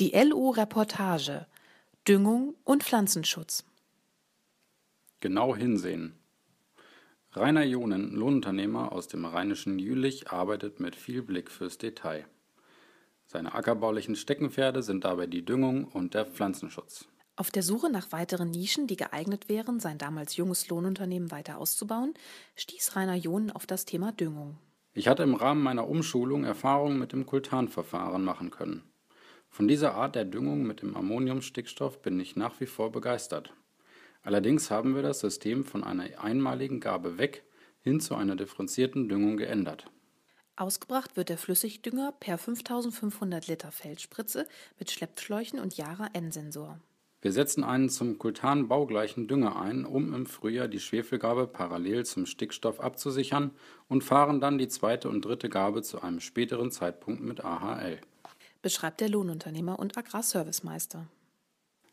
Die LU-Reportage Düngung und Pflanzenschutz. Genau hinsehen. Rainer Jonen, Lohnunternehmer aus dem rheinischen Jülich, arbeitet mit viel Blick fürs Detail. Seine ackerbaulichen Steckenpferde sind dabei die Düngung und der Pflanzenschutz. Auf der Suche nach weiteren Nischen, die geeignet wären, sein damals junges Lohnunternehmen weiter auszubauen, stieß Rainer Jonen auf das Thema Düngung. Ich hatte im Rahmen meiner Umschulung Erfahrungen mit dem Kultanverfahren machen können. Von dieser Art der Düngung mit dem Ammoniumstickstoff bin ich nach wie vor begeistert. Allerdings haben wir das System von einer einmaligen Gabe weg hin zu einer differenzierten Düngung geändert. Ausgebracht wird der Flüssigdünger per 5500 Liter Feldspritze mit Schleppschläuchen und Jara-N-Sensor. Wir setzen einen zum Kultan baugleichen Dünger ein, um im Frühjahr die Schwefelgabe parallel zum Stickstoff abzusichern und fahren dann die zweite und dritte Gabe zu einem späteren Zeitpunkt mit AHL. Beschreibt der Lohnunternehmer und Agrarservicemeister.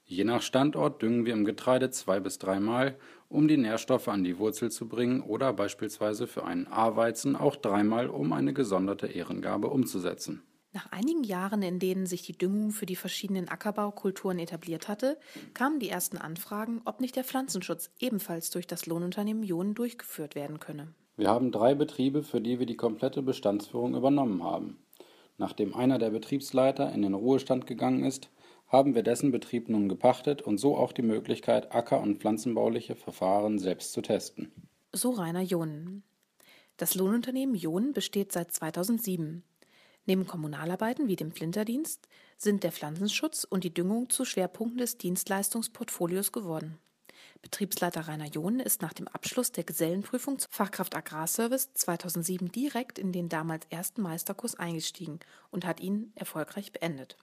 Je nach Standort düngen wir im Getreide zwei bis dreimal, um die Nährstoffe an die Wurzel zu bringen oder beispielsweise für einen A-Weizen auch dreimal, um eine gesonderte Ehrengabe umzusetzen. Nach einigen Jahren, in denen sich die Düngung für die verschiedenen Ackerbaukulturen etabliert hatte, kamen die ersten Anfragen, ob nicht der Pflanzenschutz ebenfalls durch das Lohnunternehmen Ionen durchgeführt werden könne. Wir haben drei Betriebe, für die wir die komplette Bestandsführung übernommen haben. Nachdem einer der Betriebsleiter in den Ruhestand gegangen ist, haben wir dessen Betrieb nun gepachtet und so auch die Möglichkeit, acker- und pflanzenbauliche Verfahren selbst zu testen. So Rainer Jonen. Das Lohnunternehmen Jonen besteht seit 2007. Neben Kommunalarbeiten wie dem Flinterdienst sind der Pflanzenschutz und die Düngung zu Schwerpunkten des Dienstleistungsportfolios geworden. Betriebsleiter Rainer John ist nach dem Abschluss der Gesellenprüfung zur Fachkraft Agrarservice 2007 direkt in den damals ersten Meisterkurs eingestiegen und hat ihn erfolgreich beendet.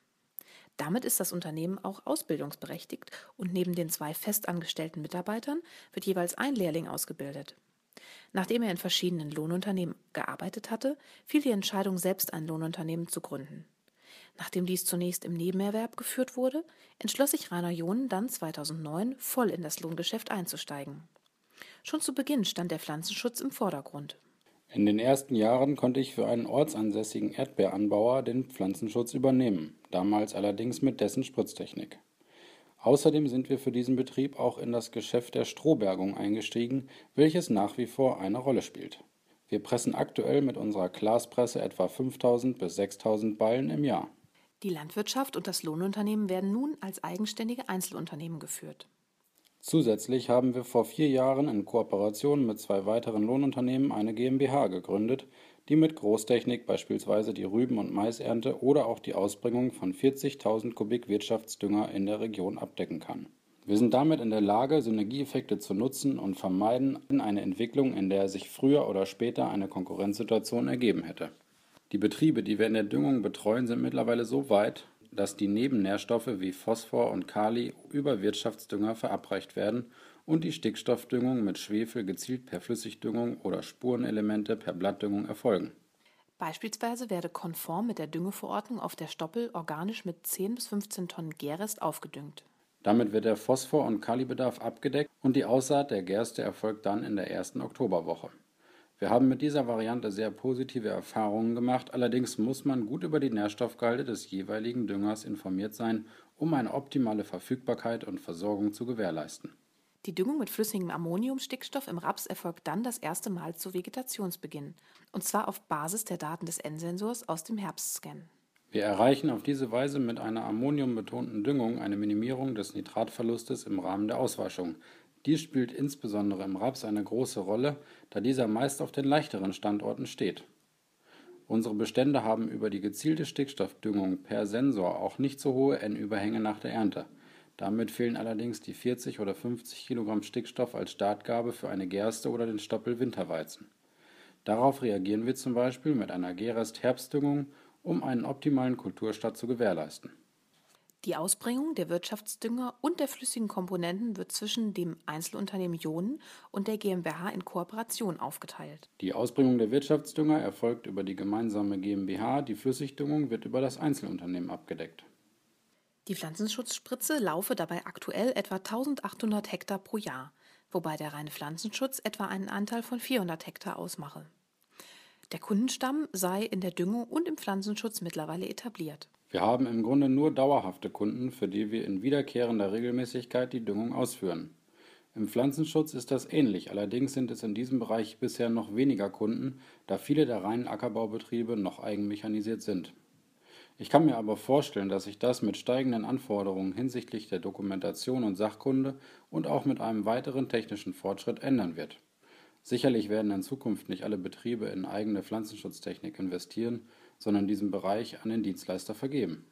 Damit ist das Unternehmen auch ausbildungsberechtigt und neben den zwei festangestellten Mitarbeitern wird jeweils ein Lehrling ausgebildet. Nachdem er in verschiedenen Lohnunternehmen gearbeitet hatte, fiel die Entscheidung, selbst ein Lohnunternehmen zu gründen. Nachdem dies zunächst im Nebenerwerb geführt wurde, entschloss sich Rainer John dann 2009 voll in das Lohngeschäft einzusteigen. Schon zu Beginn stand der Pflanzenschutz im Vordergrund. In den ersten Jahren konnte ich für einen ortsansässigen Erdbeeranbauer den Pflanzenschutz übernehmen, damals allerdings mit dessen Spritztechnik. Außerdem sind wir für diesen Betrieb auch in das Geschäft der Strohbergung eingestiegen, welches nach wie vor eine Rolle spielt. Wir pressen aktuell mit unserer Glaspresse etwa 5000 bis 6000 Ballen im Jahr. Die Landwirtschaft und das Lohnunternehmen werden nun als eigenständige Einzelunternehmen geführt. Zusätzlich haben wir vor vier Jahren in Kooperation mit zwei weiteren Lohnunternehmen eine GmbH gegründet, die mit Großtechnik beispielsweise die Rüben- und Maisernte oder auch die Ausbringung von 40.000 Kubik Wirtschaftsdünger in der Region abdecken kann. Wir sind damit in der Lage, Synergieeffekte zu nutzen und vermeiden eine Entwicklung, in der sich früher oder später eine Konkurrenzsituation ergeben hätte. Die Betriebe, die wir in der Düngung betreuen, sind mittlerweile so weit, dass die Nebennährstoffe wie Phosphor und Kali über Wirtschaftsdünger verabreicht werden und die Stickstoffdüngung mit Schwefel gezielt per Flüssigdüngung oder Spurenelemente per Blattdüngung erfolgen. Beispielsweise werde konform mit der Düngeverordnung auf der Stoppel organisch mit 10 bis 15 Tonnen Gärrest aufgedüngt. Damit wird der Phosphor- und Kalibedarf abgedeckt und die Aussaat der Gerste erfolgt dann in der ersten Oktoberwoche. Wir haben mit dieser Variante sehr positive Erfahrungen gemacht, allerdings muss man gut über die Nährstoffgehalte des jeweiligen Düngers informiert sein, um eine optimale Verfügbarkeit und Versorgung zu gewährleisten. Die Düngung mit flüssigem Ammoniumstickstoff im Raps erfolgt dann das erste Mal zu Vegetationsbeginn, und zwar auf Basis der Daten des N-Sensors aus dem Herbstscan. Wir erreichen auf diese Weise mit einer ammoniumbetonten Düngung eine Minimierung des Nitratverlustes im Rahmen der Auswaschung. Dies spielt insbesondere im Raps eine große Rolle, da dieser meist auf den leichteren Standorten steht. Unsere Bestände haben über die gezielte Stickstoffdüngung per Sensor auch nicht so hohe N-Überhänge nach der Ernte. Damit fehlen allerdings die 40 oder 50 Kilogramm Stickstoff als Startgabe für eine Gerste oder den Stoppel Winterweizen. Darauf reagieren wir zum Beispiel mit einer Gerest-Herbstdüngung, um einen optimalen Kulturstart zu gewährleisten. Die Ausbringung der Wirtschaftsdünger und der flüssigen Komponenten wird zwischen dem Einzelunternehmen Ionen und der GmbH in Kooperation aufgeteilt. Die Ausbringung der Wirtschaftsdünger erfolgt über die gemeinsame GmbH, die Flüssigdüngung wird über das Einzelunternehmen abgedeckt. Die Pflanzenschutzspritze laufe dabei aktuell etwa 1800 Hektar pro Jahr, wobei der reine Pflanzenschutz etwa einen Anteil von 400 Hektar ausmache. Der Kundenstamm sei in der Düngung und im Pflanzenschutz mittlerweile etabliert. Wir haben im Grunde nur dauerhafte Kunden, für die wir in wiederkehrender Regelmäßigkeit die Düngung ausführen. Im Pflanzenschutz ist das ähnlich, allerdings sind es in diesem Bereich bisher noch weniger Kunden, da viele der reinen Ackerbaubetriebe noch eigenmechanisiert sind. Ich kann mir aber vorstellen, dass sich das mit steigenden Anforderungen hinsichtlich der Dokumentation und Sachkunde und auch mit einem weiteren technischen Fortschritt ändern wird. Sicherlich werden in Zukunft nicht alle Betriebe in eigene Pflanzenschutztechnik investieren, sondern diesen Bereich an den Dienstleister vergeben.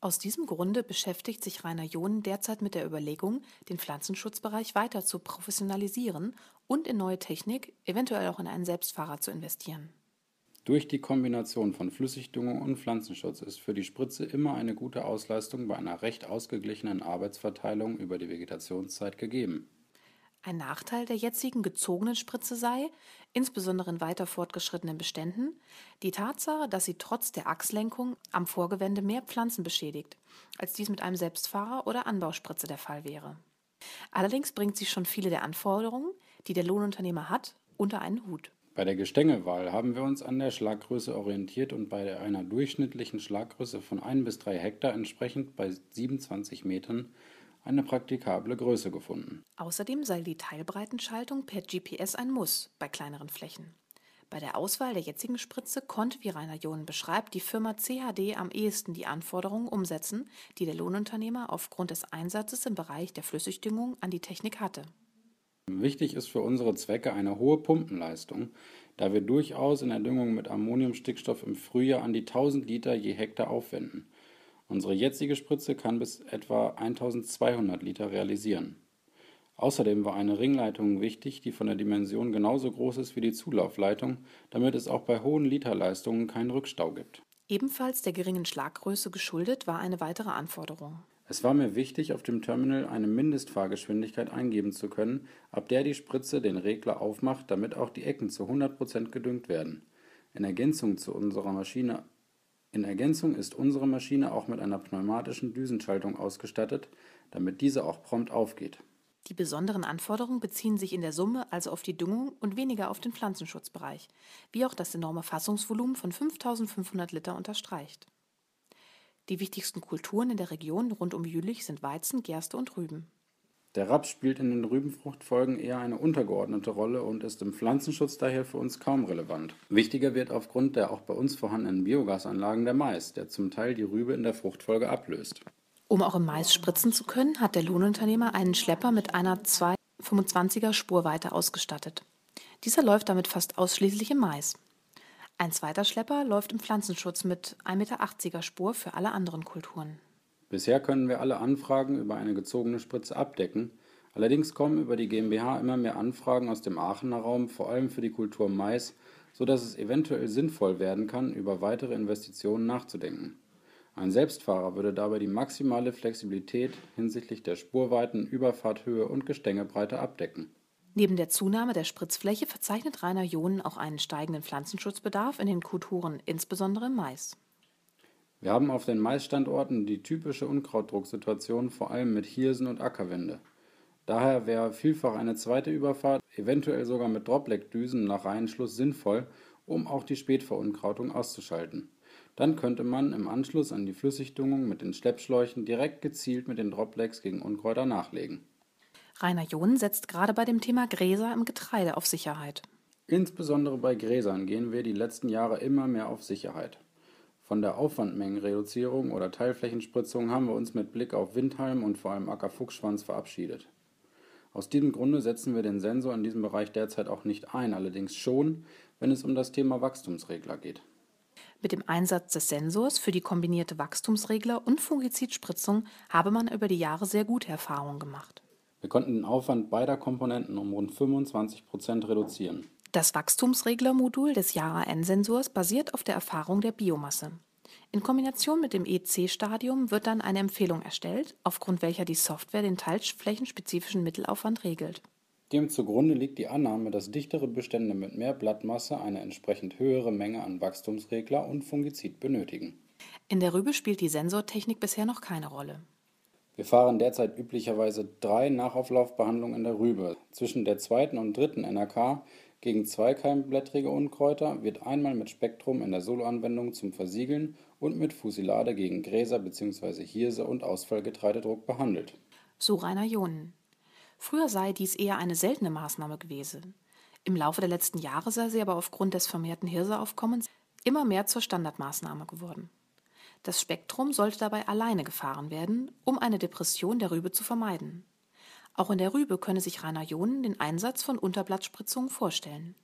Aus diesem Grunde beschäftigt sich Rainer John derzeit mit der Überlegung, den Pflanzenschutzbereich weiter zu professionalisieren und in neue Technik, eventuell auch in einen Selbstfahrer zu investieren. Durch die Kombination von Flüssigdüngung und Pflanzenschutz ist für die Spritze immer eine gute Ausleistung bei einer recht ausgeglichenen Arbeitsverteilung über die Vegetationszeit gegeben. Ein Nachteil der jetzigen gezogenen Spritze sei, insbesondere in weiter fortgeschrittenen Beständen, die Tatsache, dass sie trotz der Achslenkung am Vorgewende mehr Pflanzen beschädigt, als dies mit einem Selbstfahrer oder Anbauspritze der Fall wäre. Allerdings bringt sie schon viele der Anforderungen, die der Lohnunternehmer hat, unter einen Hut. Bei der Gestängewahl haben wir uns an der Schlaggröße orientiert und bei einer durchschnittlichen Schlaggröße von 1 bis 3 Hektar entsprechend bei 27 Metern eine praktikable Größe gefunden. Außerdem sei die Teilbreitenschaltung per GPS ein Muss bei kleineren Flächen. Bei der Auswahl der jetzigen Spritze konnte, wie Rainer John beschreibt, die Firma CHD am ehesten die Anforderungen umsetzen, die der Lohnunternehmer aufgrund des Einsatzes im Bereich der Flüssigdüngung an die Technik hatte. Wichtig ist für unsere Zwecke eine hohe Pumpenleistung, da wir durchaus in der Düngung mit Ammoniumstickstoff im Frühjahr an die 1000 Liter je Hektar aufwenden. Unsere jetzige Spritze kann bis etwa 1200 Liter realisieren. Außerdem war eine Ringleitung wichtig, die von der Dimension genauso groß ist wie die Zulaufleitung, damit es auch bei hohen Literleistungen keinen Rückstau gibt. Ebenfalls der geringen Schlaggröße geschuldet war eine weitere Anforderung. Es war mir wichtig, auf dem Terminal eine Mindestfahrgeschwindigkeit eingeben zu können, ab der die Spritze den Regler aufmacht, damit auch die Ecken zu 100% gedüngt werden. In Ergänzung zu unserer Maschine in Ergänzung ist unsere Maschine auch mit einer pneumatischen Düsenschaltung ausgestattet, damit diese auch prompt aufgeht. Die besonderen Anforderungen beziehen sich in der Summe also auf die Düngung und weniger auf den Pflanzenschutzbereich, wie auch das enorme Fassungsvolumen von 5500 Liter unterstreicht. Die wichtigsten Kulturen in der Region rund um Jülich sind Weizen, Gerste und Rüben. Der Raps spielt in den Rübenfruchtfolgen eher eine untergeordnete Rolle und ist im Pflanzenschutz daher für uns kaum relevant. Wichtiger wird aufgrund der auch bei uns vorhandenen Biogasanlagen der Mais, der zum Teil die Rübe in der Fruchtfolge ablöst. Um auch im Mais spritzen zu können, hat der Lohnunternehmer einen Schlepper mit einer 225er Spurweite ausgestattet. Dieser läuft damit fast ausschließlich im Mais. Ein zweiter Schlepper läuft im Pflanzenschutz mit 1,80 Meter Spur für alle anderen Kulturen. Bisher können wir alle Anfragen über eine gezogene Spritze abdecken, allerdings kommen über die GmbH immer mehr Anfragen aus dem Aachener Raum, vor allem für die Kultur Mais, so dass es eventuell sinnvoll werden kann, über weitere Investitionen nachzudenken. Ein Selbstfahrer würde dabei die maximale Flexibilität hinsichtlich der Spurweiten, Überfahrthöhe und Gestängebreite abdecken. Neben der Zunahme der Spritzfläche verzeichnet Rainer John auch einen steigenden Pflanzenschutzbedarf in den Kulturen, insbesondere im Mais. Wir haben auf den Maisstandorten die typische Unkrautdrucksituation vor allem mit Hirsen und Ackerwinde. Daher wäre vielfach eine zweite Überfahrt, eventuell sogar mit Dropleck-Düsen nach Reihenschluss sinnvoll, um auch die Spätverunkrautung auszuschalten. Dann könnte man im Anschluss an die Flüssigdüngung mit den Schleppschläuchen direkt gezielt mit den Droplecks gegen Unkräuter nachlegen. Rainer John setzt gerade bei dem Thema Gräser im Getreide auf Sicherheit. Insbesondere bei Gräsern gehen wir die letzten Jahre immer mehr auf Sicherheit. Von der Aufwandmengenreduzierung oder Teilflächenspritzung haben wir uns mit Blick auf Windhalm und vor allem Ackerfuchsschwanz verabschiedet. Aus diesem Grunde setzen wir den Sensor in diesem Bereich derzeit auch nicht ein, allerdings schon, wenn es um das Thema Wachstumsregler geht. Mit dem Einsatz des Sensors für die kombinierte Wachstumsregler und Fungizidspritzung habe man über die Jahre sehr gute Erfahrungen gemacht. Wir konnten den Aufwand beider Komponenten um rund 25 Prozent reduzieren. Das Wachstumsreglermodul des Yara-N-Sensors basiert auf der Erfahrung der Biomasse. In Kombination mit dem EC-Stadium wird dann eine Empfehlung erstellt, aufgrund welcher die Software den teilflächenspezifischen Mittelaufwand regelt. Dem zugrunde liegt die Annahme, dass dichtere Bestände mit mehr Blattmasse eine entsprechend höhere Menge an Wachstumsregler und Fungizid benötigen. In der Rübe spielt die Sensortechnik bisher noch keine Rolle. Wir fahren derzeit üblicherweise drei Nachauflaufbehandlungen in der Rübe. Zwischen der zweiten und dritten NRK Gegen zweikeimblättrige Unkräuter wird einmal mit Spektrum in der Soloanwendung zum Versiegeln und mit Fusilade gegen Gräser bzw. Hirse und Ausfallgetreidedruck behandelt. So Rainer Johnen. Früher sei dies eher eine seltene Maßnahme gewesen. Im Laufe der letzten Jahre sei sie aber aufgrund des vermehrten Hirseaufkommens immer mehr zur Standardmaßnahme geworden. Das Spektrum sollte dabei alleine gefahren werden, um eine Depression der Rübe zu vermeiden. Auch in der Rübe könne sich Rainer Johnen den Einsatz von Unterblattspritzungen vorstellen.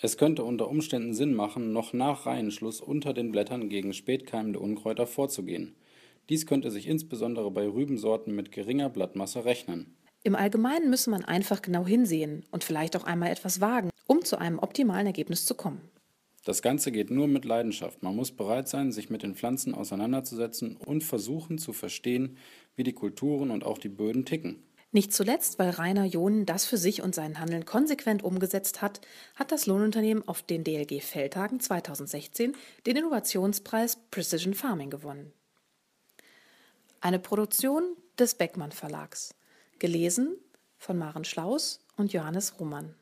Es könnte unter Umständen Sinn machen, noch nach Reihenschluss unter den Blättern gegen spätkeimende Unkräuter vorzugehen. Dies könnte sich insbesondere bei Rübensorten mit geringer Blattmasse rechnen. Im Allgemeinen müsse man einfach genau hinsehen und vielleicht auch einmal etwas wagen, um zu einem optimalen Ergebnis zu kommen. Das Ganze geht nur mit Leidenschaft. Man muss bereit sein, sich mit den Pflanzen auseinanderzusetzen und versuchen zu verstehen, wie die Kulturen und auch die Böden ticken. Nicht zuletzt, weil Rainer Johnen das für sich und sein Handeln konsequent umgesetzt hat, hat das Lohnunternehmen auf den DLG Feldtagen 2016 den Innovationspreis Precision Farming gewonnen. Eine Produktion des Beckmann Verlags. Gelesen von Maren Schlaus und Johannes Ruhmann.